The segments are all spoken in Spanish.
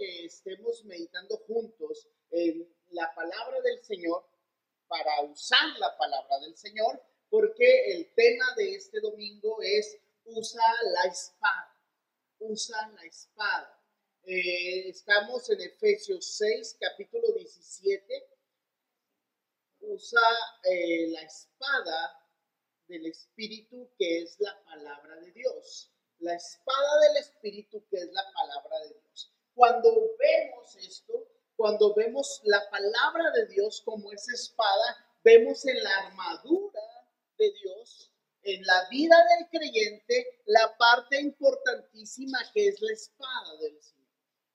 que estemos meditando juntos en la palabra del Señor para usar la palabra del Señor, porque el tema de este domingo es usa la espada, usa la espada. Eh, estamos en Efesios 6, capítulo 17. Usa eh, la espada del Espíritu, que es la palabra de Dios. La espada del Espíritu, que es la palabra de Dios. Cuando vemos esto, cuando vemos la palabra de Dios como esa espada, vemos en la armadura de Dios, en la vida del creyente, la parte importantísima que es la espada del Señor,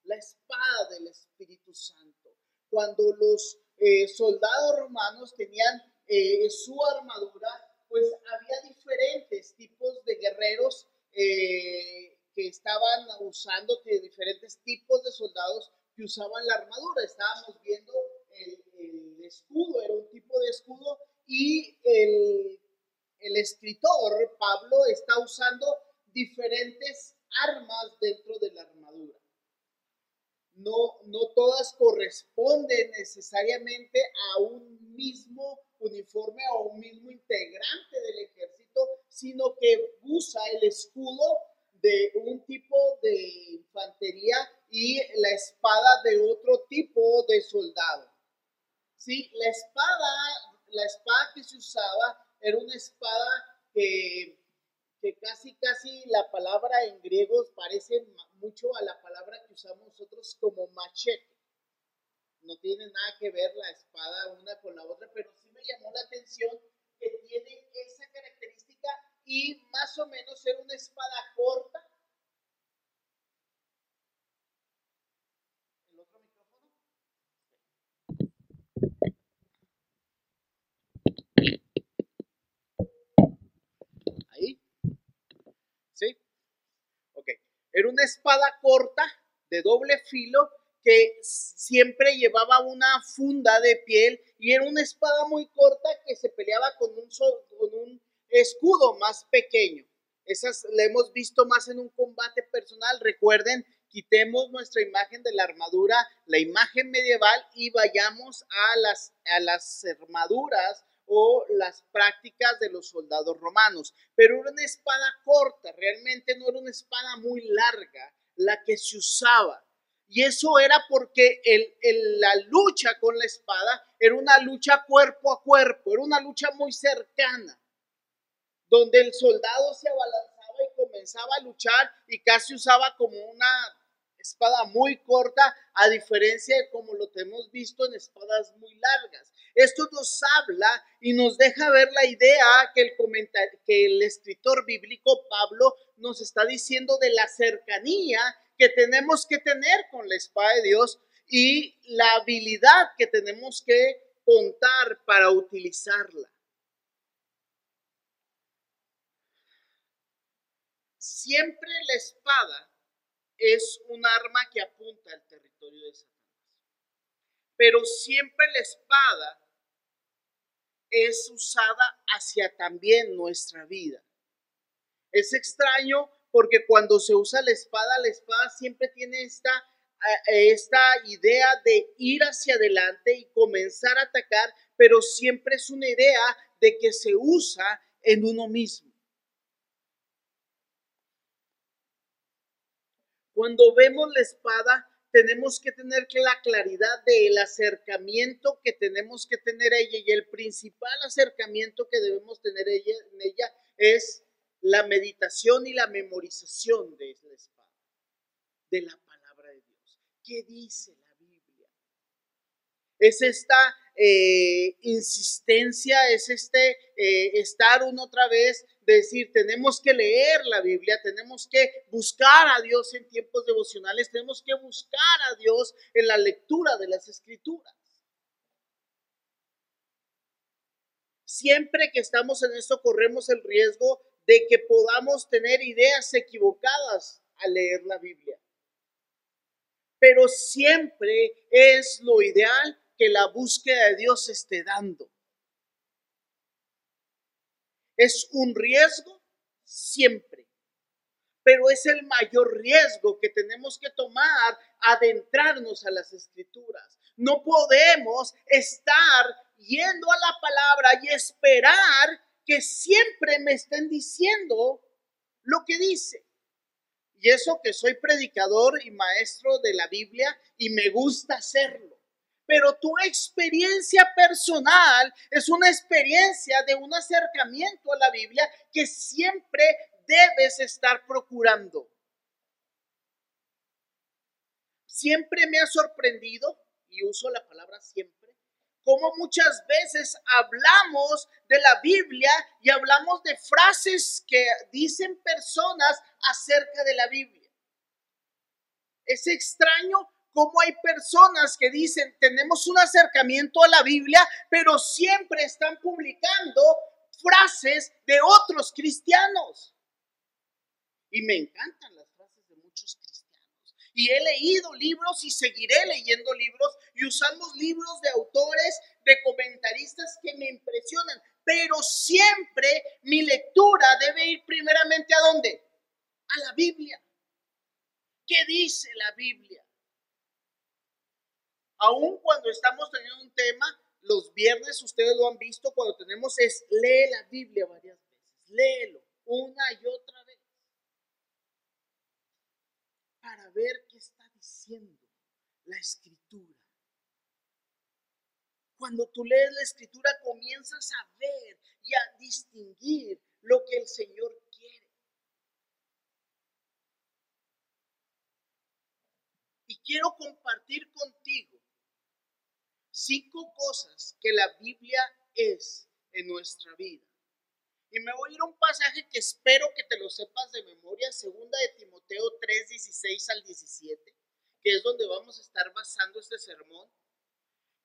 la espada del Espíritu Santo. Cuando los eh, soldados romanos tenían eh, su armadura, pues había diferentes tipos de guerreros eh, que estaban usando, diferentes tipos de soldados que usaban la armadura. Estábamos viendo el, el escudo, era un tipo de escudo, y el, el escritor Pablo está usando diferentes armas dentro de la armadura. No, no todas corresponden necesariamente a un mismo uniforme o un mismo integrante del ejército, sino que usa el escudo de un tipo de infantería y la espada de otro tipo de soldado. Sí, la espada, la espada que se usaba era una espada que, que casi, casi la palabra en griego parece mucho a la palabra que usamos nosotros como machete. No tiene nada que ver la espada una con la otra, pero sí me llamó la atención que tiene esa y más o menos ser una espada corta. ¿El otro micrófono? Ahí. ¿Sí? Ok. Era una espada corta de doble filo que siempre llevaba una funda de piel y era una espada muy corta que se peleaba con un, con un escudo más pequeño. Esas la hemos visto más en un combate personal. Recuerden, quitemos nuestra imagen de la armadura, la imagen medieval y vayamos a las, a las armaduras o las prácticas de los soldados romanos. Pero era una espada corta, realmente no era una espada muy larga la que se usaba. Y eso era porque el, la lucha con la espada era una lucha cuerpo a cuerpo, era una lucha muy cercana, donde el soldado se abalanzaba y comenzaba a luchar y casi usaba como una espada muy corta, a diferencia de como lo hemos visto en espadas muy largas. Esto nos habla y nos deja ver la idea que el, que el escritor bíblico Pablo nos está diciendo de la cercanía que tenemos que tener con la espada de Dios y la habilidad que tenemos que contar para utilizarla. Siempre la espada es un arma que apunta al territorio de Satanás. Pero siempre la espada es usada hacia también nuestra vida. Es extraño porque cuando se usa la espada, la espada siempre tiene esta, eh, esta idea de ir hacia adelante y comenzar a atacar, pero siempre es una idea de que se usa en uno mismo. Cuando vemos la espada, tenemos que tener la claridad del acercamiento que tenemos que tener ella y el principal acercamiento que debemos tener ella, en ella es la meditación y la memorización de la espada, de la palabra de Dios. ¿Qué dice la Biblia? Es esta eh, insistencia, es este eh, estar una otra vez, decir, tenemos que leer la Biblia, tenemos que buscar a Dios en tiempos devocionales, tenemos que buscar a Dios en la lectura de las escrituras. Siempre que estamos en esto corremos el riesgo de que podamos tener ideas equivocadas al leer la Biblia. Pero siempre es lo ideal que la búsqueda de Dios esté dando. Es un riesgo siempre. pero es el mayor riesgo que tenemos que tomar adentrarnos a las escrituras. No podemos estar yendo a la palabra y esperar que siempre me estén diciendo lo que dice. Y eso que soy predicador y maestro de la Biblia y me gusta hacerlo. Pero tu experiencia personal es una experiencia de un acercamiento a la Biblia que siempre debes estar procurando. Siempre me ha sorprendido, y uso la palabra siempre, como muchas veces hablamos de la Biblia y hablamos de frases que dicen personas acerca de la Biblia. Es extraño cómo hay personas que dicen, tenemos un acercamiento a la Biblia, pero siempre están publicando frases de otros cristianos. Y me encantan las frases de muchos cristianos. Y he leído libros y seguiré leyendo libros y usamos libros de autores, de comentaristas que me impresionan. Pero siempre mi lectura debe ir primeramente a dónde? A la Biblia. ¿Qué dice la Biblia? Aún cuando estamos teniendo un tema, los viernes ustedes lo han visto, cuando tenemos es lee la Biblia varias veces, léelo una y otra vez para ver qué está diciendo la escritura. Cuando tú lees la escritura comienzas a ver y a distinguir lo que el Señor quiere. Y quiero compartir contigo cinco cosas que la Biblia es en nuestra vida. Y me voy a ir a un pasaje que espero que te lo sepas de memoria, segunda de Timoteo 3, 16 al 17, que es donde vamos a estar basando este sermón,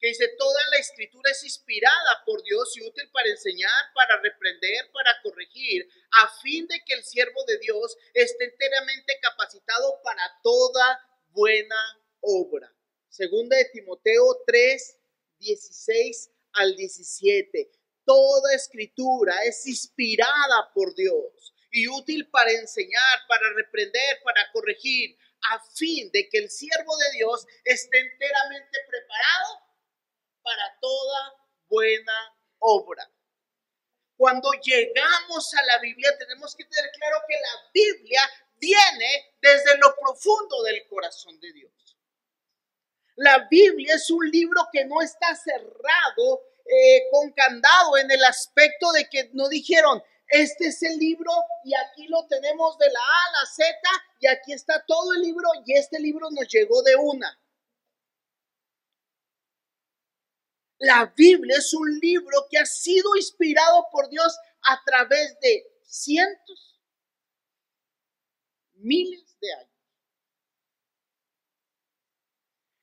que dice, toda la escritura es inspirada por Dios y útil para enseñar, para reprender, para corregir, a fin de que el siervo de Dios esté enteramente capacitado para toda buena obra. Segunda de Timoteo 3, 16 al 17. Toda escritura es inspirada por Dios y útil para enseñar, para reprender, para corregir, a fin de que el siervo de Dios esté enteramente preparado para toda buena obra. Cuando llegamos a la Biblia tenemos que tener claro que la Biblia viene desde lo profundo del corazón de Dios. La Biblia es un libro que no está cerrado eh, con candado en el aspecto de que no dijeron, este es el libro y aquí lo tenemos de la A a la Z y aquí está todo el libro y este libro nos llegó de una. La Biblia es un libro que ha sido inspirado por Dios a través de cientos, miles de años.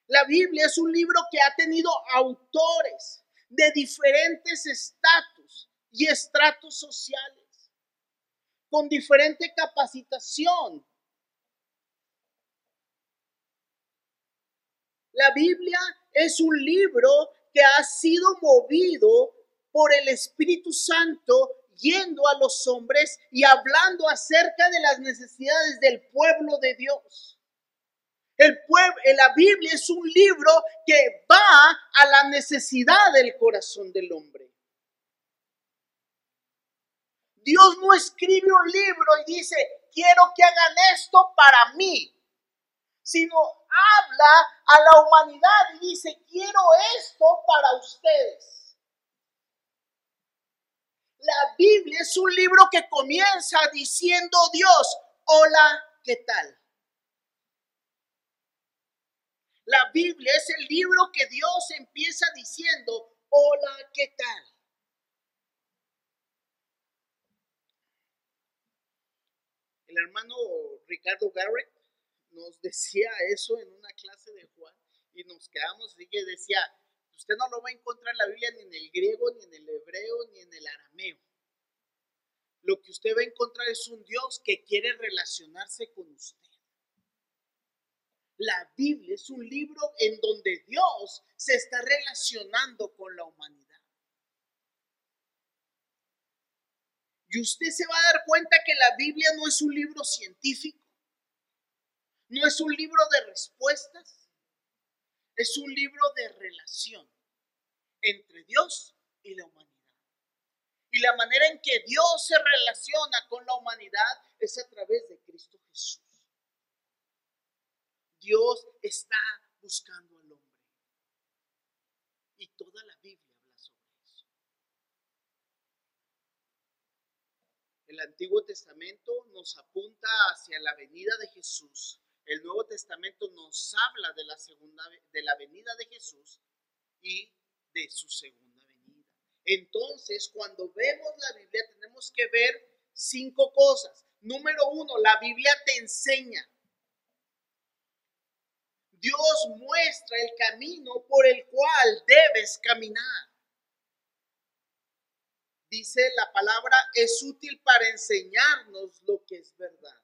La Biblia es un libro que ha tenido autores de diferentes estatus y estratos sociales, con diferente capacitación. La Biblia es un libro que ha sido movido por el Espíritu Santo yendo a los hombres y hablando acerca de las necesidades del pueblo de Dios. El pueblo, la Biblia es un libro que va a la necesidad del corazón del hombre. Dios no escribe un libro y dice, quiero que hagan esto para mí, sino habla a la humanidad y dice, quiero esto para ustedes. La Biblia es un libro que comienza diciendo Dios, hola, ¿qué tal? La Biblia es el libro que Dios empieza diciendo, hola, ¿qué tal? El hermano Ricardo Garrett nos decía eso en una clase de Juan y nos quedamos así que decía, usted no lo va a encontrar en la Biblia ni en el griego, ni en el hebreo, ni en el arameo. Lo que usted va a encontrar es un Dios que quiere relacionarse con usted. La Biblia es un libro en donde Dios se está relacionando con la humanidad. Y usted se va a dar cuenta que la Biblia no es un libro científico, no es un libro de respuestas, es un libro de relación entre Dios y la humanidad. Y la manera en que Dios se relaciona con la humanidad es a través de Cristo Jesús. Dios está buscando al hombre. Y toda la Biblia habla sobre eso. El Antiguo Testamento nos apunta hacia la venida de Jesús. El Nuevo Testamento nos habla de la segunda de la venida de Jesús y de su segunda venida. Entonces, cuando vemos la Biblia tenemos que ver cinco cosas. Número uno, la Biblia te enseña. Dios muestra el camino por el cual debes caminar. Dice la palabra, es útil para enseñarnos lo que es verdad.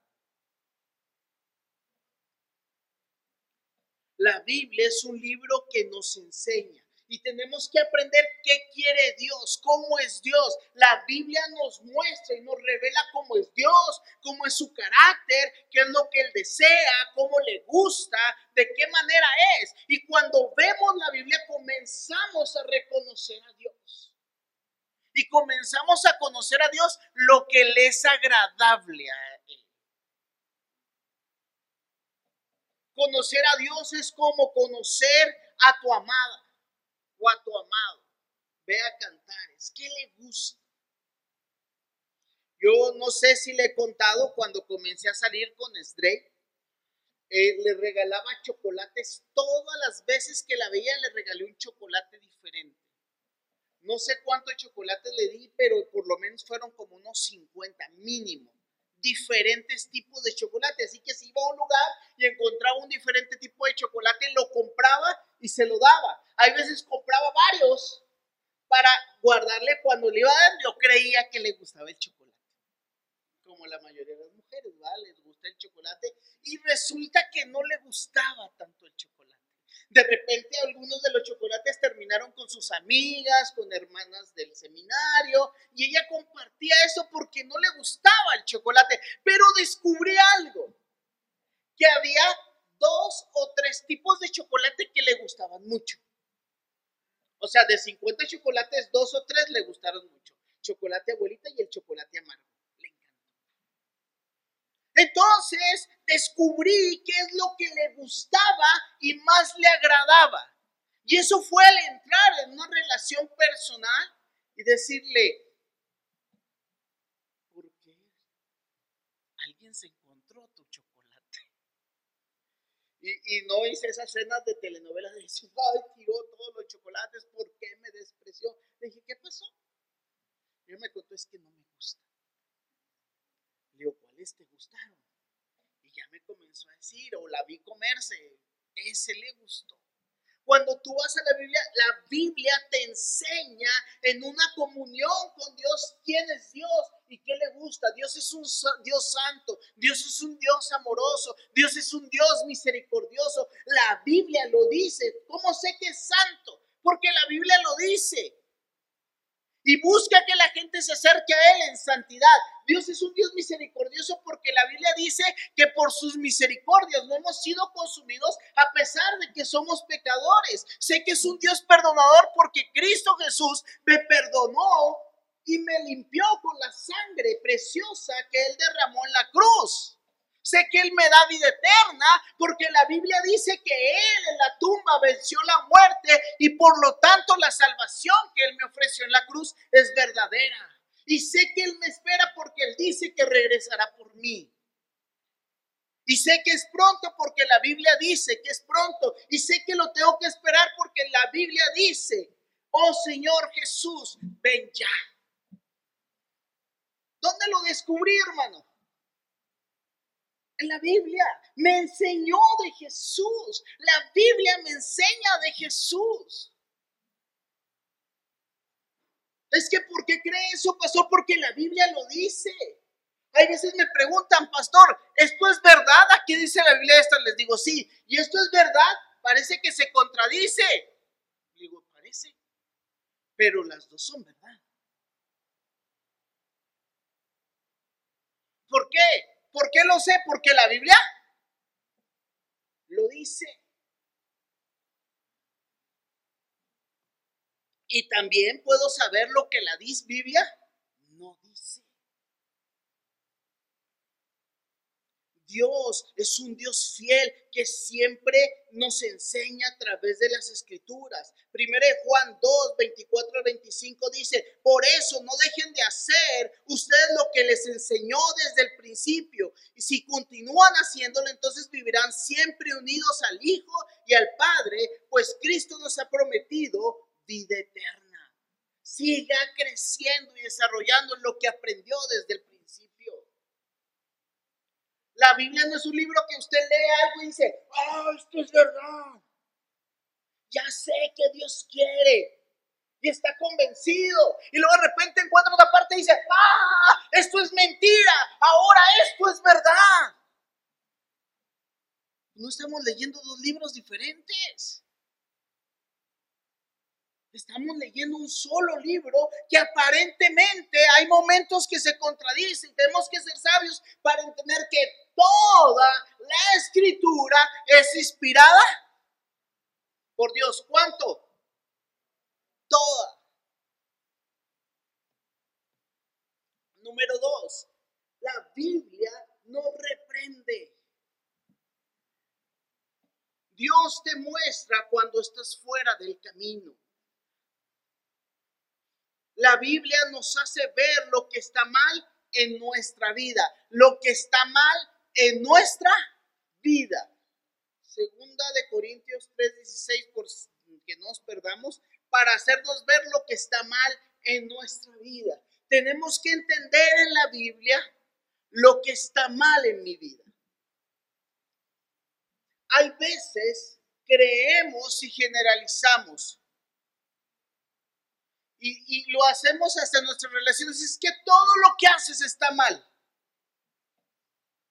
La Biblia es un libro que nos enseña y tenemos que aprender qué quiere Dios, cómo es Dios. La Biblia nos muestra y nos revela cómo es Dios, cómo es su carácter, qué es lo que Él desea, cómo le gusta, de qué manera es. Y cuando vemos la Biblia comenzamos a reconocer a Dios. Y comenzamos a conocer a Dios lo que le es agradable a Él. Conocer a Dios es como conocer a tu amada tu amado. Ve a cantares. ¿Qué le gusta? Yo no sé si le he contado cuando comencé a salir con Stray. Eh, le regalaba chocolates todas las veces que la veía, le regalé un chocolate diferente. No sé cuántos chocolates le di, pero por lo menos fueron como unos 50 mínimo diferentes tipos de chocolate. Así que si iba a un lugar y encontraba un diferente tipo de chocolate, lo compraba y se lo daba. Hay veces compraba varios para guardarle cuando le iba dar. Yo creía que le gustaba el chocolate. Como la mayoría de las mujeres, ¿vale? Les gusta el chocolate. Y resulta que no le gustaba tanto el chocolate. De repente algunos de los chocolates terminaron con sus amigas, con hermanas del seminario, y ella compartía eso porque no le gustaba el chocolate, pero descubrí algo, que había dos o tres tipos de chocolate que le gustaban mucho. O sea, de 50 chocolates, dos o tres le gustaron mucho. Chocolate abuelita y el chocolate amargo. Entonces descubrí qué es lo que le gustaba y más le agradaba. Y eso fue al entrar en una relación personal y decirle, ¿por qué alguien se encontró tu chocolate? Y, no hice esas escenas de telenovelas de decir, ay, tiró todos los chocolates, ¿por qué me despreció? Le dije, ¿qué pasó? Y él me contó, es que no me gusta. Le digo, ¿cuáles te gustaron? Y ya me comenzó a decir, o la vi comerse, ese le gustó. Cuando tú vas a la Biblia, la Biblia te enseña en una comunión con Dios quién es Dios y qué le gusta. Dios es un Dios santo, Dios es un Dios amoroso, Dios es un Dios misericordioso. La Biblia lo dice. ¿Cómo sé que es santo? Porque la Biblia lo dice y busca que la gente se acerque a Él en santidad. Dios es un Dios misericordioso porque la Biblia dice que por sus misericordias no hemos sido consumidos a pesar de que somos pecadores. Sé que es un Dios perdonador porque Cristo Jesús me perdonó y me limpió con la sangre preciosa que Él derramó en la cruz. Sé que Él me da vida eterna porque la Biblia dice que Él en la tumba venció la muerte y por lo tanto la salvación que Él me ofreció en la cruz es verdadera. Y sé que Él me espera porque Él dice que regresará por mí. Y sé que es pronto porque la Biblia dice que es pronto. Y sé que lo tengo que esperar porque la Biblia dice, oh Señor Jesús, ven ya. ¿Dónde lo descubrí, hermano? en la Biblia. Me enseñó de Jesús. La Biblia me enseña de Jesús. Es que ¿por qué cree eso, pastor? Porque la Biblia lo dice. Hay veces me preguntan, pastor, ¿esto es verdad? Aquí dice la Biblia esto. Les digo, sí. ¿Y esto es verdad? Parece que se contradice. Digo, parece. Pero las dos son verdad. ¿Por qué? ¿Por qué lo sé? Porque la Biblia lo dice. Y también puedo saber lo que la Biblia no dice. Dios es un Dios fiel que siempre nos enseña a través de las escrituras. Primero Juan 2, 24 al 25 dice, por eso no dejen de hacer ustedes lo que les enseñó desde el principio. Y si continúan haciéndolo, entonces vivirán siempre unidos al Hijo y al Padre, pues Cristo nos ha prometido vida eterna. Siga creciendo y desarrollando lo que aprendió desde el principio la Biblia no es un libro que usted lee algo y dice, ah, esto es verdad. Ya sé que Dios quiere. Y está convencido. Y luego de repente encuentra otra parte y dice, ah, esto es mentira. Ahora esto es verdad. No estamos leyendo dos libros diferentes. Estamos leyendo un solo libro que aparentemente hay momentos que se contradicen. Tenemos que ser sabios para entender que toda la escritura es inspirada por Dios. ¿Cuánto? Toda. Número dos, la Biblia no reprende. Dios te muestra cuando estás fuera del camino. La Biblia nos hace ver lo que está mal en nuestra vida, lo que está mal en nuestra vida. Segunda de Corintios 3:16, por que nos perdamos, para hacernos ver lo que está mal en nuestra vida. Tenemos que entender en la Biblia lo que está mal en mi vida. Hay veces creemos y generalizamos y, lo hacemos hasta en nuestras relaciones, es que todo lo que haces está mal.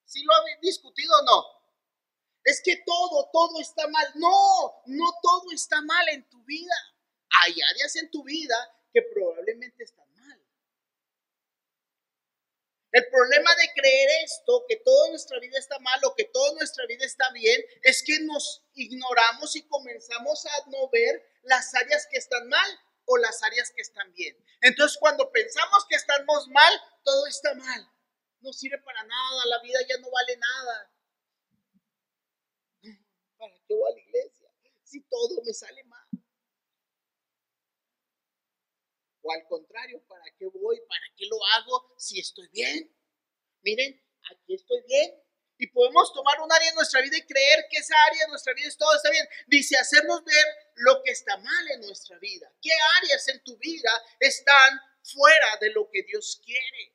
¿Sí lo habéis discutido o no? Es que todo, todo está mal. No, no todo está mal en tu vida. Hay áreas en tu vida que probablemente están mal. El problema de creer esto, que toda nuestra vida está mal o que toda nuestra vida está bien, es que nos ignoramos y comenzamos a no ver las áreas que están mal o las áreas que están bien. Entonces cuando pensamos que estamos mal, todo está mal. No sirve para nada, la vida ya no vale nada. ¿Para qué voy a la iglesia? Si todo me sale mal. O al contrario, ¿para qué voy? ¿Para qué lo hago si estoy bien? Miren, aquí estoy bien. Y podemos tomar un área de nuestra vida y creer que esa área de nuestra vida es todo está bien. Dice, hacernos ver lo que está mal en nuestra vida. ¿Qué áreas en tu vida están fuera de lo que Dios quiere?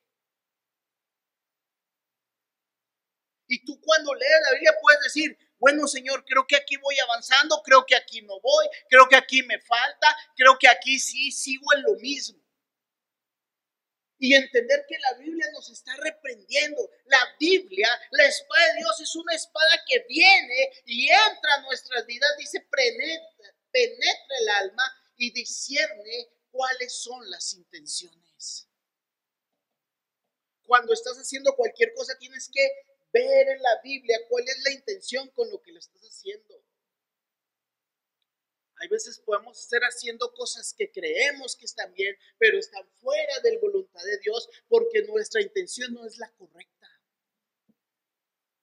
Y tú cuando lees la Biblia puedes decir, bueno Señor, creo que aquí voy avanzando, creo que aquí no voy, creo que aquí me falta, creo que aquí sí sigo en lo mismo y entender que la Biblia nos está reprendiendo. La Biblia, la espada de Dios es una espada que viene y entra a nuestras vidas, dice, penetra, penetra el alma y discierne cuáles son las intenciones. Cuando estás haciendo cualquier cosa tienes que ver en la Biblia cuál es la intención con lo que lo estás haciendo. Veces podemos estar haciendo cosas que creemos que están bien, pero están fuera de la voluntad de Dios porque nuestra intención no es la correcta.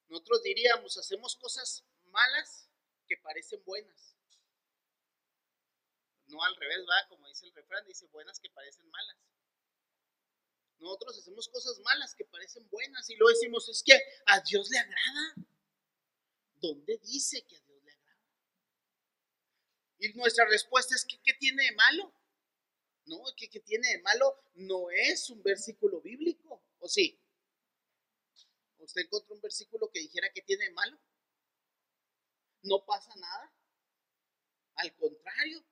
Nosotros diríamos, hacemos cosas malas que parecen buenas. No al revés, va, como dice el refrán, dice buenas que parecen malas. Nosotros hacemos cosas malas que parecen buenas y lo decimos, es que a Dios le agrada. ¿Dónde dice que a y nuestra respuesta es, ¿qué, qué tiene de malo? No, ¿qué, ¿qué tiene de malo? No es un versículo bíblico, ¿o sí? ¿Usted encontró un versículo que dijera que tiene de malo? No pasa nada. Al contrario,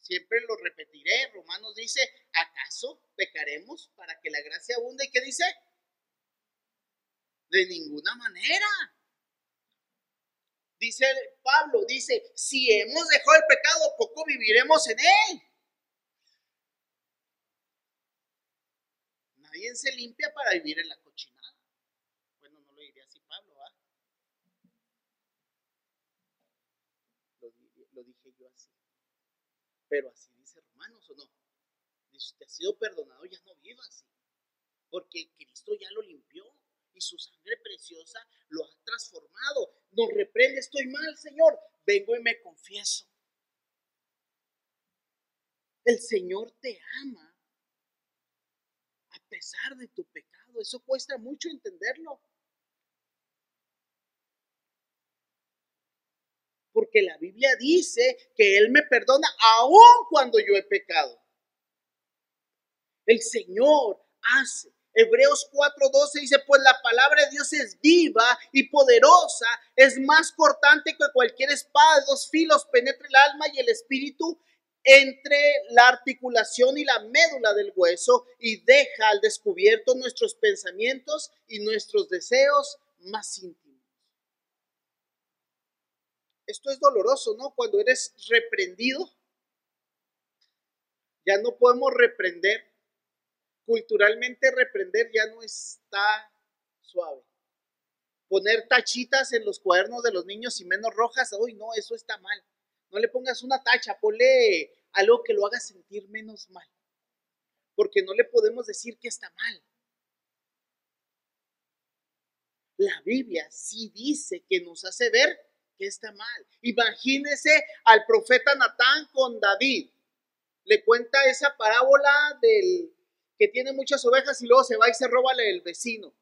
siempre lo repetiré. Romanos dice, ¿acaso pecaremos para que la gracia abunde? ¿Y qué dice? De ninguna manera. Dice Pablo, dice, si hemos dejado el pecado, poco viviremos en él. Nadie se limpia para vivir en la cochinada. Pablo, ¿ah? Lo, dije yo así. Pero así dice Romanos, ¿o no? Dice, usted ha sido perdonado, ya no viva así. Porque Cristo ya lo limpió y su sangre preciosa lo ha transformado. Nos reprende, estoy mal, Señor. Vengo y me confieso. El Señor te ama a pesar de tu pecado. Eso cuesta mucho entenderlo. Porque la Biblia dice que Él me perdona aun cuando yo he pecado. El Señor hace. Hebreos 4:12 dice, pues la palabra de Dios es viva y poderosa, es más cortante que cualquier espada de dos filos, penetra el alma y el espíritu entre la articulación y la médula del hueso y deja al descubierto nuestros pensamientos y nuestros deseos más íntimos. Esto es doloroso, ¿no? Cuando eres reprendido, ya no podemos reprender. Culturalmente reprender ya no está suave. Poner tachitas en los cuadernos de los niños y menos rojas, uy, no, eso está mal. No le pongas una tacha, ponle algo que lo haga sentir menos mal. Porque no le podemos decir que está mal. La Biblia sí dice que nos hace ver que está mal. Imagínese al profeta Natán con David. Le cuenta esa parábola del que tiene muchas ovejas y luego se va y se roba el vecino.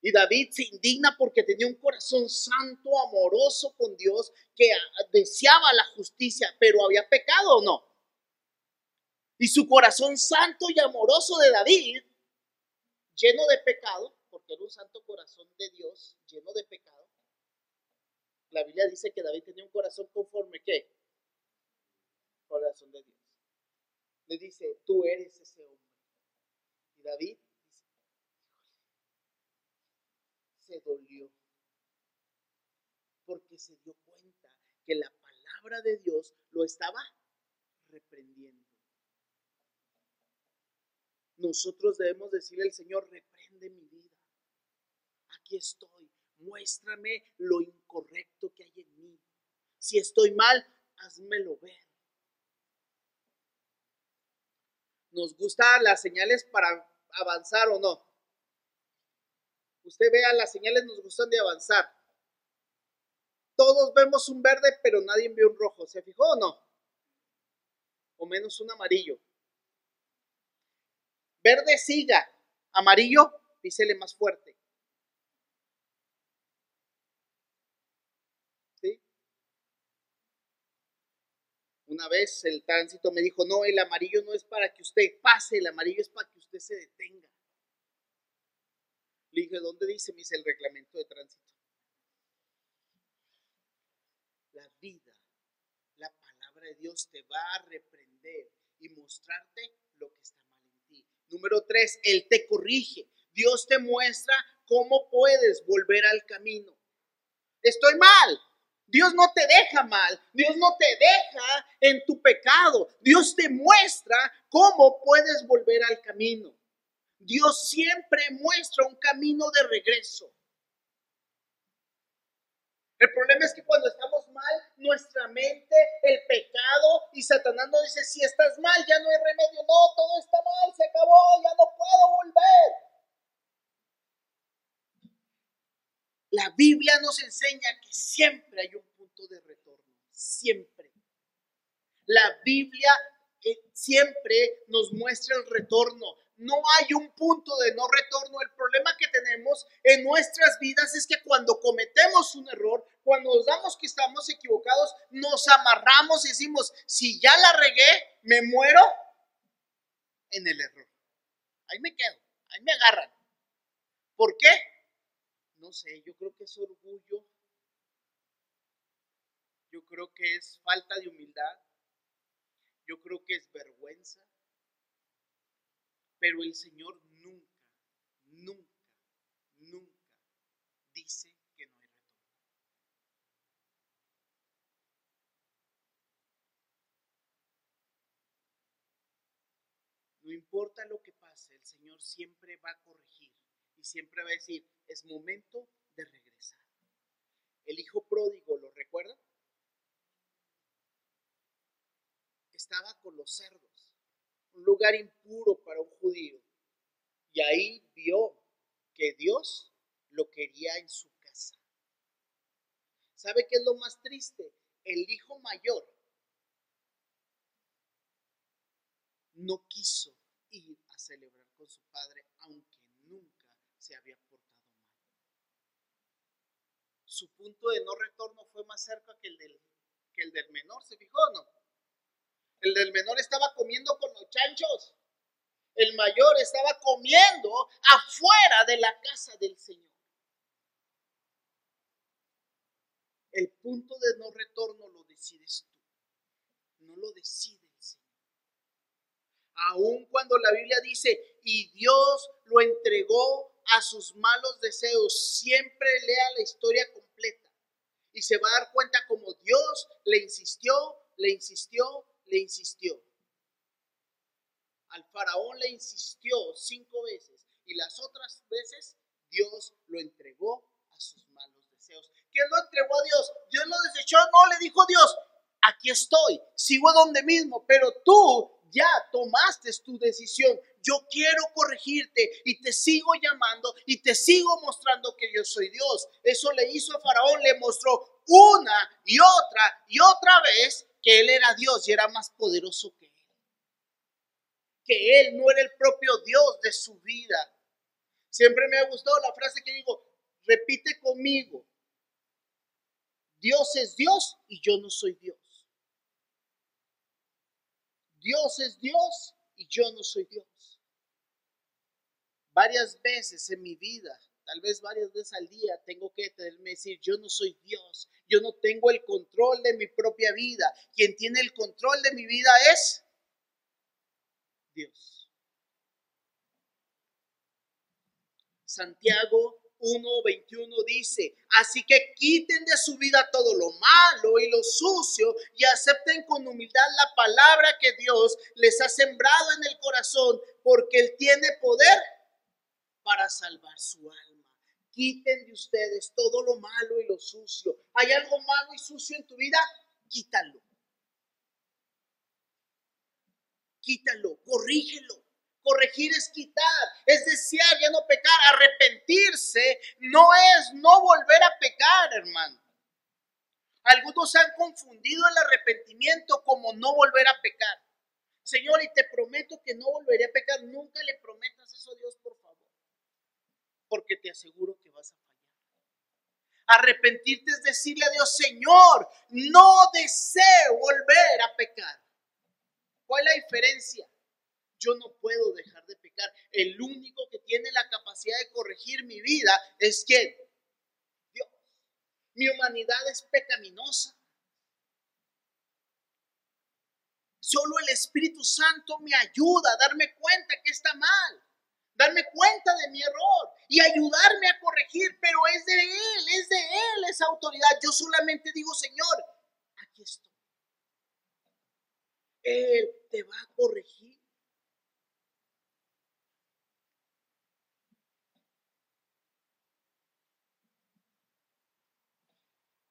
Y David se indigna porque tenía un corazón santo, amoroso con Dios, que deseaba la justicia, pero había pecado o no. Y su corazón santo y amoroso de David, lleno de pecado, porque era un santo corazón de Dios, lleno de pecado. La Biblia dice que David tenía un corazón conforme qué? Corazón de Dios. Le dice, tú eres ese hombre. Y David se dolió porque se dio cuenta que la palabra de Dios lo estaba reprendiendo. Nosotros debemos decirle al Señor, reprende mi vida. Aquí estoy. Muéstrame lo incorrecto que hay en mí. Si estoy mal, házmelo ver. ¿Nos gustan las señales para avanzar o no? Usted vea, las señales nos gustan de avanzar. Todos vemos un verde, pero nadie ve un rojo. ¿Se fijó o no? O menos un amarillo. Verde siga, amarillo, písele más fuerte. ¿Sí? Una vez el tránsito me dijo, no, el amarillo no es para que usted pase, el amarillo es para que usted se detenga. Le dije, ¿dónde dice? Dice el reglamento de tránsito. La vida, la palabra de Dios te va a reprender y mostrarte lo que está mal en ti. Número tres, Él te corrige. Dios te muestra cómo puedes volver al camino. Estoy mal. Dios no te deja mal. Dios no te deja en tu pecado. Dios te muestra cómo puedes volver al camino. Dios siempre muestra un camino de regreso. El problema es que cuando estamos mal, nuestra mente, el pecado y Satanás nos dice, si estás mal, ya no hay remedio. No, todo está mal, se acabó, ya no puedo volver. La Biblia nos enseña que siempre hay un punto de retorno, siempre. La Biblia eh, siempre nos muestra el retorno no hay un punto de no retorno. El problema que tenemos en nuestras vidas es que cuando cometemos un error, cuando nos damos que estamos equivocados, nos amarramos y decimos, si ya la regué, me muero en el error. Ahí me quedo, ahí me agarran. ¿Por qué? No sé, yo creo que es orgullo. Yo creo que es falta de humildad. Yo creo que es vergüenza. Pero el Señor nunca, nunca, nunca dice que no hay retorno. No importa lo que pase, el Señor siempre va a corregir siempre va a decir, es momento de regresar. El hijo pródigo, ¿lo recuerda? Estaba con los cerdos, un lugar impuro para un judío. Y ahí vio que Dios lo quería en su casa. ¿Sabe qué es lo más triste? El hijo mayor no quiso ir a celebrar con su padre, aunque nunca se había portado mal. Su punto de no retorno fue más cerca que el del, que el del menor, ¿se fijó o no? El del menor estaba comiendo con los chanchos. El mayor estaba comiendo afuera de la casa del Señor. El punto de no retorno lo decides tú, no lo decide el Señor. Aun cuando la Biblia dice, y Dios lo entregó a sus malos deseos, siempre lea la historia completa y se va a dar cuenta como Dios le insistió, le insistió, le insistió. Al faraón le insistió cinco veces y las otras veces Dios lo entregó a sus malos deseos. ¿Quién lo entregó a Dios? Dios lo desechó, no, le dijo Dios, aquí estoy, sigo donde mismo, pero tú ya tomaste tu decisión. Yo quiero corregirte y te sigo llamando y te sigo mostrando que yo soy Dios. Eso le hizo a Faraón, le mostró una y otra y otra vez que él era Dios y era más poderoso que él. Que él no era el propio Dios de su vida. Siempre me ha gustado la frase que digo, repite conmigo, Dios es Dios y yo no soy Dios. Dios es Dios y yo no soy Dios. Varias veces en mi vida, tal vez varias veces al día, tengo que tenerme decir, yo no soy Dios, yo no tengo el control de mi propia vida. Quien tiene el control de mi vida es Dios. Santiago 1.21 dice, así que quiten de su vida todo lo malo y lo sucio y acepten con humildad la palabra que Dios les ha sembrado en el corazón, porque Él tiene poder para salvar su alma. Quiten de ustedes todo lo malo y lo sucio. ¿Hay algo malo y sucio en tu vida? Quítalo. Quítalo, corrígelo Corregir es quitar, es desear, ya no pecar. Arrepentirse no es no volver a pecar, hermano. Algunos han confundido el arrepentimiento como no volver a pecar. Señor, y te prometo que no volveré a pecar. Nunca le prometas eso a Dios, por favor. Porque te aseguro que vas a fallar. Arrepentirte es decirle a Dios, Señor, no deseo volver a pecar. ¿Cuál es la diferencia? Yo no puedo dejar de pecar. El único que tiene la capacidad de corregir mi vida es quién? Dios. Mi humanidad es pecaminosa. Solo el Espíritu Santo me ayuda a darme cuenta que está mal, darme cuenta de mi error y ayudarme a corregir, pero es de Él, es de Él esa autoridad. Yo solamente digo, Señor, aquí estoy. Él te va a corregir.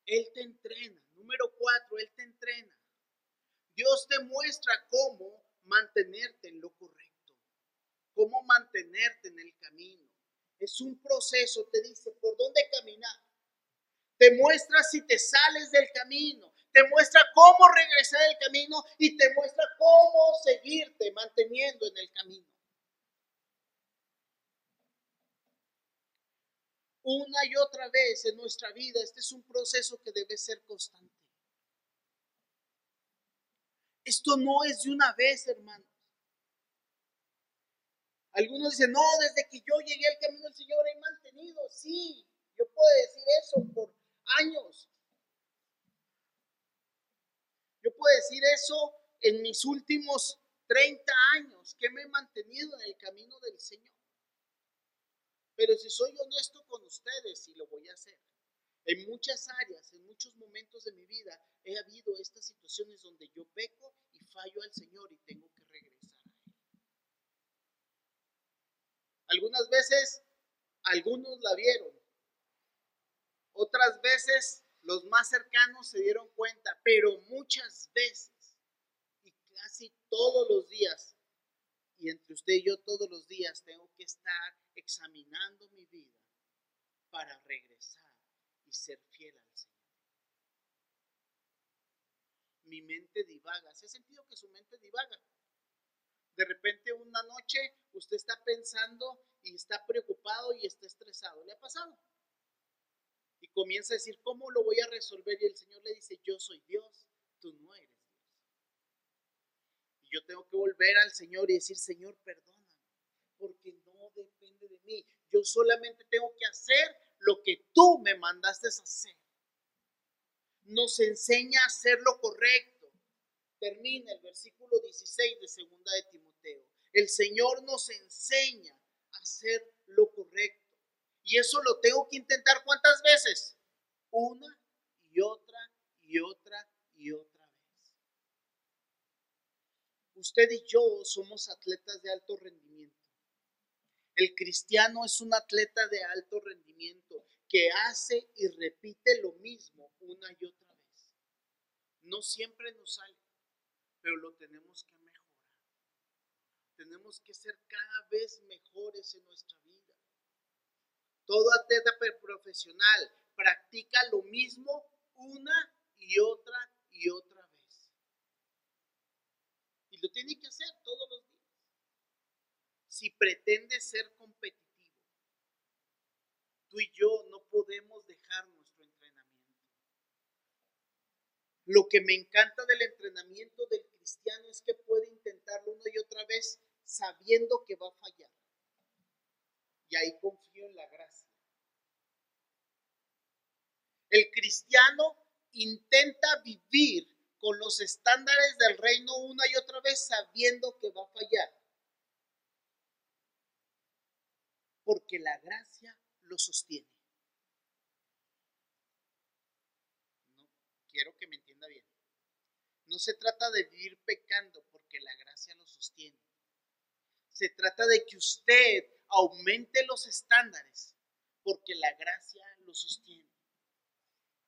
Él te entrena. Número cuatro, Él te entrena. Dios te muestra cómo mantenerte en lo correcto, cómo mantenerte en el camino. Es un proceso, te dice por dónde caminar. Te muestra si te sales del camino, te muestra cómo regresar al camino y te muestra cómo seguirte manteniendo en el camino. Una y otra vez en nuestra vida. Este es un proceso que debe ser constante. Esto no es de una vez, hermanos. Algunos dicen, no, desde que yo llegué al camino del Señor he mantenido. Sí, yo puedo decir eso por años. Yo puedo decir eso en mis últimos 30 años, que me he mantenido en el camino del Señor. Pero si soy honesto con ustedes, y lo voy a hacer, en muchas áreas, en muchos momentos de mi vida, he habido estas situaciones donde yo peco y fallo al Señor y tengo que regresar a Él. Algunas veces Algunos la vieron. Otras veces los más cercanos se dieron cuenta, pero muchas veces y casi todos los días, y entre usted y yo todos los días tengo que estar examinando mi vida para regresar y ser fiel al Señor. Mi mente divaga. ¿Se ha sentido que su mente divaga? De repente una noche usted está pensando y está preocupado y está estresado. ¿Le ha pasado? Y comienza a decir, ¿cómo lo voy a resolver? Y el Señor le dice, yo soy Dios, tú no eres Dios. Y yo tengo que volver al Señor y decir, Señor, perdóname, porque de mí. Yo solamente tengo que hacer lo que tú me mandaste hacer. Nos enseña a hacer lo correcto. Termina el versículo 16 de segunda de Timoteo. El Señor nos enseña a hacer lo correcto. Y eso lo tengo que intentar cuántas veces? Una y otra y otra y otra vez. Usted y yo somos atletas de alto rendimiento. El cristiano es un atleta de alto rendimiento que hace y repite lo mismo una y otra vez. No siempre nos sale, pero lo tenemos que mejorar. Tenemos que ser cada vez mejores en nuestra vida. Todo atleta profesional practica lo mismo una y otra y otra vez. Y lo tiene que hacer todos los días si pretende ser competitivo. Tú y yo no podemos dejar nuestro entrenamiento. Lo que me encanta del entrenamiento del cristiano es que puede intentarlo una y otra vez sabiendo que va a fallar. Y ahí confío en la gracia. El cristiano intenta vivir con los estándares del reino una y otra vez sabiendo que va a fallar. Porque la gracia lo sostiene. No, quiero que me entienda bien. No se trata de vivir pecando porque la gracia lo sostiene. Se trata de que usted aumente los estándares porque la gracia lo sostiene.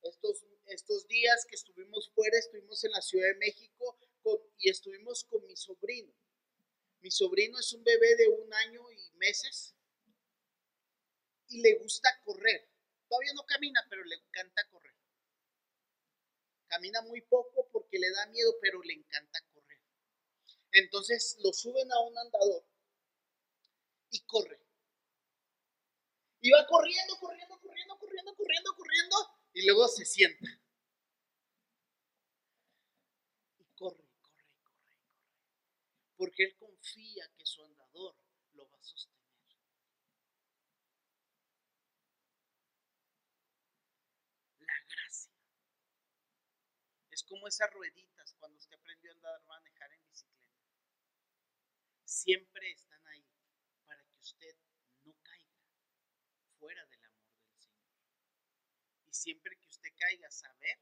Estos, estos días que estuvimos fuera, estuvimos en la Ciudad de México y estuvimos con mi sobrino. Mi sobrino es un bebé de un año y meses y le gusta correr. Todavía no camina, pero le encanta correr. Camina muy poco porque le da miedo, pero le encanta correr. Entonces lo suben a un andador y corre. Y va corriendo, corriendo, corriendo, corriendo, corriendo, corriendo, y luego se sienta. Y corre, corre, corre, corre. Porque él confía que su andador lo va a sostener. Como esas rueditas cuando usted aprendió a andar a manejar en bicicleta. Siempre están ahí para que usted no caiga fuera del amor del Señor. Y siempre que usted caiga, saber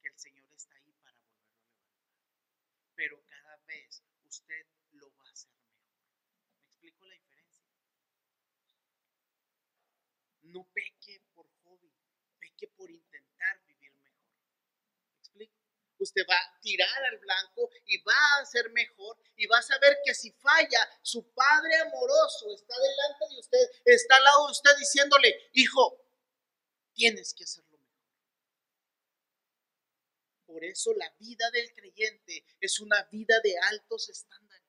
que el Señor está ahí para volverlo a levantar. Pero cada vez usted lo va a hacer mejor. ¿Me explico la diferencia? No peque por hobby, peque por intentar usted va a tirar al blanco y va a ser mejor y va a saber que si falla, su Padre amoroso está delante de usted, está al lado de usted diciéndole, hijo, tienes que hacerlo mejor. Por eso la vida del creyente es una vida de altos estándares,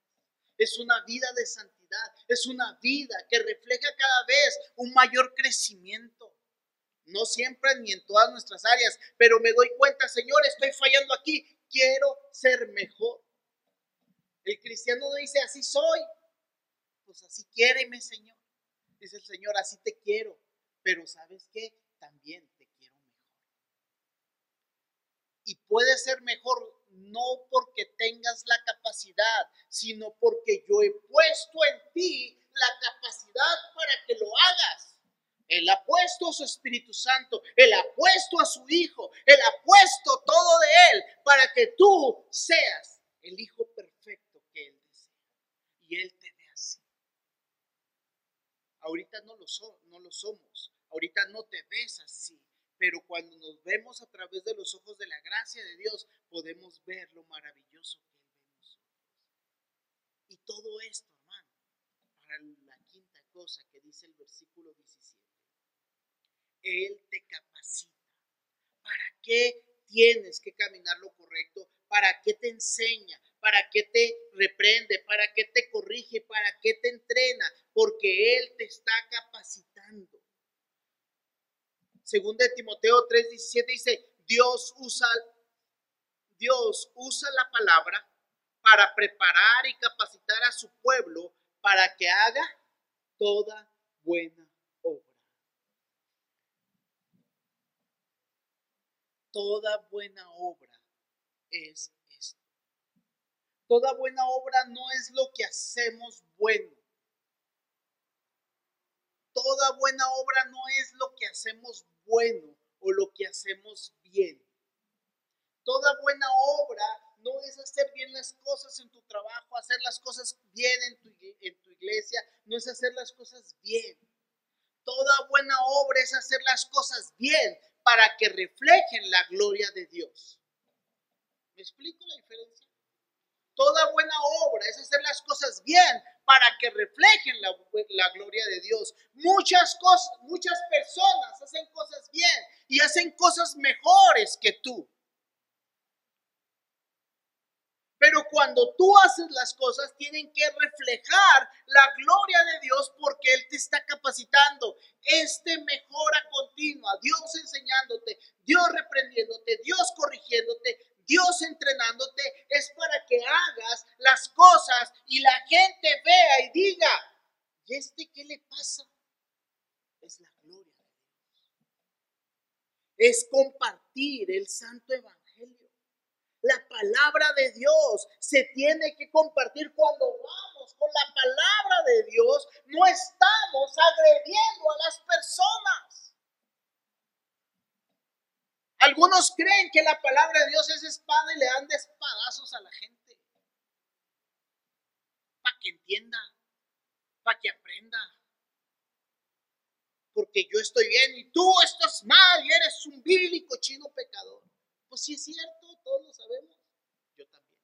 es una vida de santidad, es una vida que refleja cada vez un mayor crecimiento. No siempre ni en todas nuestras áreas, pero me doy cuenta, Señor, estoy fallando aquí, quiero ser mejor. El cristiano no dice, así soy. Pues así quiéreme, Señor. Dice el Señor, así te quiero. Pero ¿sabes qué? También te quiero mejor. Y puede ser mejor no porque tengas la capacidad, sino porque yo he puesto en ti la capacidad para que lo hagas. Él ha puesto a su Espíritu Santo, Él ha puesto a su Hijo, Él ha puesto todo de Él para que tú seas el Hijo perfecto que Él desea. Y Él te ve así. ahorita no lo, no lo somos, ahorita no te ves así, pero cuando nos vemos a través de los ojos de la gracia de Dios, podemos ver lo maravilloso que Él ve nosotros. Y todo esto, hermano, para la quinta cosa que dice el versículo 17, Él te capacita. ¿Para qué tienes que caminar lo correcto? ¿Para qué te enseña? ¿Para qué te reprende? ¿Para qué te corrige? ¿Para qué te entrena? Porque Él te está capacitando. Según de Timoteo 3:17 dice, Dios usa, Dios usa la palabra para preparar y capacitar a su pueblo para que haga toda buena obra. Toda buena obra es esto. Toda buena obra no es lo que hacemos bueno toda buena obra no es lo que hacemos bueno o lo que hacemos bien. Toda buena obra no es hacer bien las cosas en tu trabajo, hacer las cosas bien en tu, en tu iglesia, no es hacer las cosas bien. Toda buena obra es hacer las cosas bien para que reflejen la gloria de Dios. ¿Me explico la diferencia? Toda buena obra es hacer las cosas bien para que reflejen la, gloria de Dios. Muchas cosas, muchas personas hacen cosas bien y hacen cosas mejores que tú. Pero cuando tú haces las cosas, tienen que reflejar la gloria de Dios porque Él te está capacitando. Este mejora continua, Dios enseñándote, Dios reprendiéndote, Dios corrigiéndote, Dios entrenándote es para que hagas las cosas y la gente vea y diga, ¿y este qué le pasa? Es la gloria de Dios. Es compartir el santo evangelio. La palabra de Dios se tiene que compartir cuando vamos con la palabra de Dios. No estamos agrediendo a las personas. Algunos creen que la palabra de Dios es espada y le dan de espadazos a la gente. Para que entienda, para que aprenda. Porque yo estoy bien y tú estás mal y eres un vil y cochino pecador. Pues sí es cierto, todos lo sabemos. Yo también.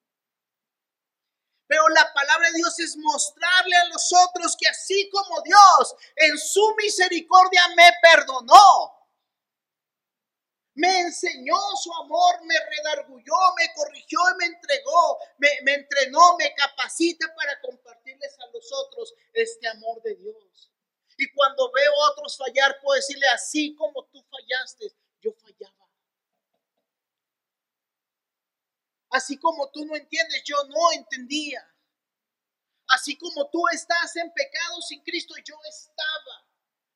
Pero la palabra de Dios es mostrarle a los otros que así como Dios en su misericordia me perdonó, me enseñó su amor, me redargulló, me corrigió y me entregó, me, entrenó, me capacita para compartirles a los otros este amor de Dios. Y cuando veo a otros fallar, puedo decirle, así como tú fallaste, yo fallaba. Así como tú no entiendes, yo no entendía. Así como tú estás en pecado sin Cristo, yo estaba.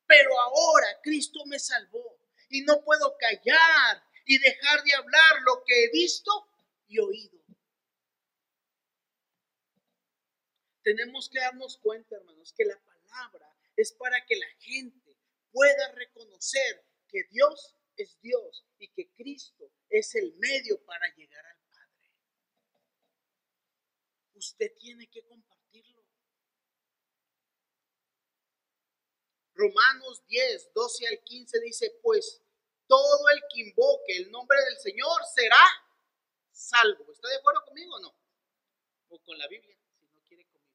Pero ahora Cristo me salvó y no puedo callar y dejar de hablar lo que he visto y oído. Tenemos que darnos cuenta, hermanos, que la palabra es para que la gente pueda reconocer que Dios es Dios y que Cristo es el medio para llegar Padre. Usted tiene que compartirlo. Romanos 10, 12 al 15 dice, pues todo el que invoque el nombre del Señor será salvo. ¿Está de acuerdo conmigo o no? O con la Biblia, si no quiere conmigo.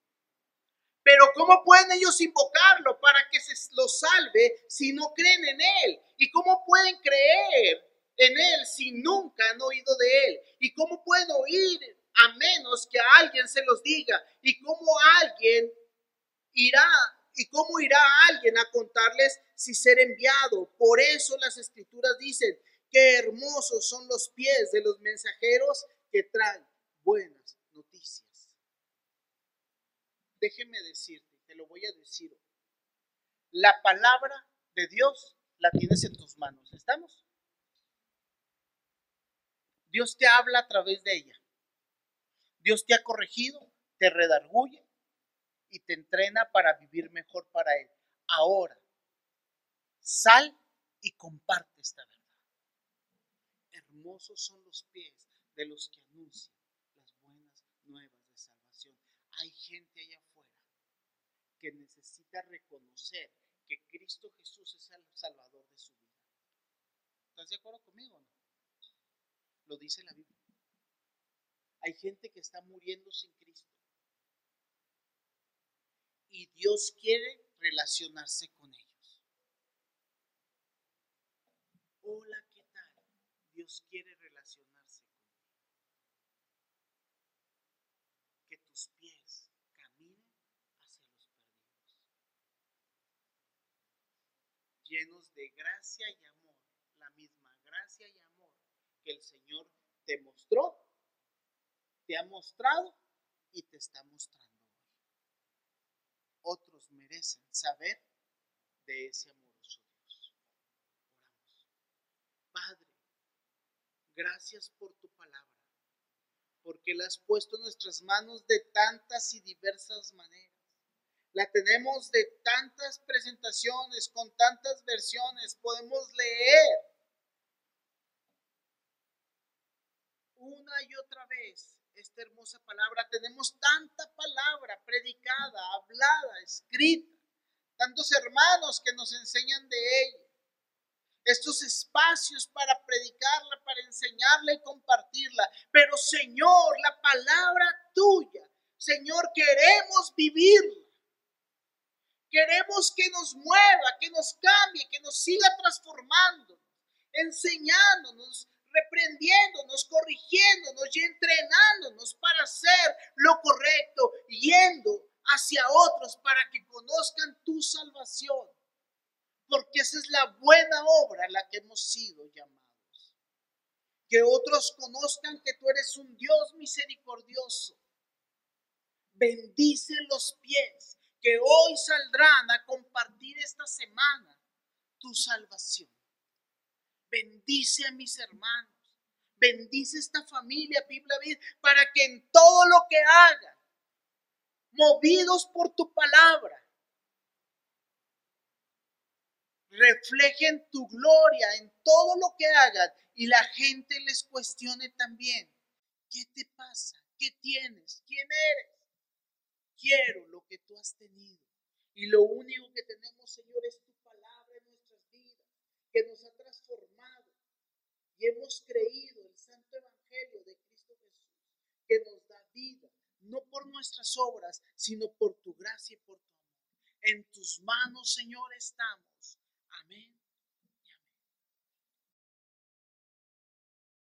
Pero ¿cómo pueden ellos invocarlo para que se lo salve si no creen en Él? ¿Y cómo pueden creer en Él si nunca han oído de Él? ¿Y cómo pueden oír a menos que alguien se los diga? ¿Y cómo alguien irá ¿Y cómo irá alguien a contarles si ser enviado? Por eso las escrituras dicen que hermosos son los pies de los mensajeros que traen buenas noticias. Déjeme decirte, te lo voy a decir. La palabra de Dios la tienes en tus manos. ¿Estamos? Dios te habla a través de ella. Dios te ha corregido, te redarguye, y te entrena para vivir mejor para Él. Ahora, sal y comparte esta verdad. Hermosos son los pies de los que anuncian las buenas nuevas de salvación. Hay gente allá afuera que necesita reconocer que Cristo Jesús es el Salvador de su vida. ¿Estás de acuerdo conmigo o no? Lo dice la Biblia. Hay gente que está muriendo sin Cristo. Y Dios quiere relacionarse con ellos. Hola, ¿qué tal? Dios quiere relacionarse contigo. Que tus pies caminen hacia los perdidos. Llenos de gracia y amor. La misma gracia y amor que el Señor te mostró, te ha mostrado y te está mostrando. Otros merecen saber de ese amoroso Dios. Oramos. Padre, gracias por tu palabra, porque la has puesto en nuestras manos de tantas y diversas maneras. La tenemos de tantas presentaciones, con tantas versiones, podemos leer una y otra vez hermosa palabra. Tenemos tanta palabra predicada, hablada, escrita, tantos hermanos que nos enseñan de ella. Estos espacios para predicarla, para enseñarla y compartirla. Pero Señor, la palabra tuya, Señor, queremos vivirla. Queremos que nos mueva, que nos cambie, que nos siga transformando, enseñándonos, reprendiéndonos, corrigiéndonos y entrenándonos para hacer lo correcto, yendo hacia otros para que conozcan tu salvación. Porque esa es la buena obra a la que hemos sido llamados. Conozcan que tú eres un Dios misericordioso. Bendice los pies que hoy saldrán a compartir esta semana tu salvación. Bendice a mis hermanos. Bendice esta familia, Biblia, para que en todo lo que hagan, movidos por tu palabra, reflejen tu gloria en todo lo que hagan y la gente les cuestione también, ¿qué te pasa? ¿Qué tienes? ¿Quién eres? Quiero lo que tú has tenido. Y lo único que tenemos, Señor, es tu palabra en nuestras vidas, que nos ha transformado y hemos creído el santo evangelio de Cristo Jesús, que nos da vida, no por nuestras obras, sino por tu gracia y por tu amor. En tus manos, Señor, estamos. Amén.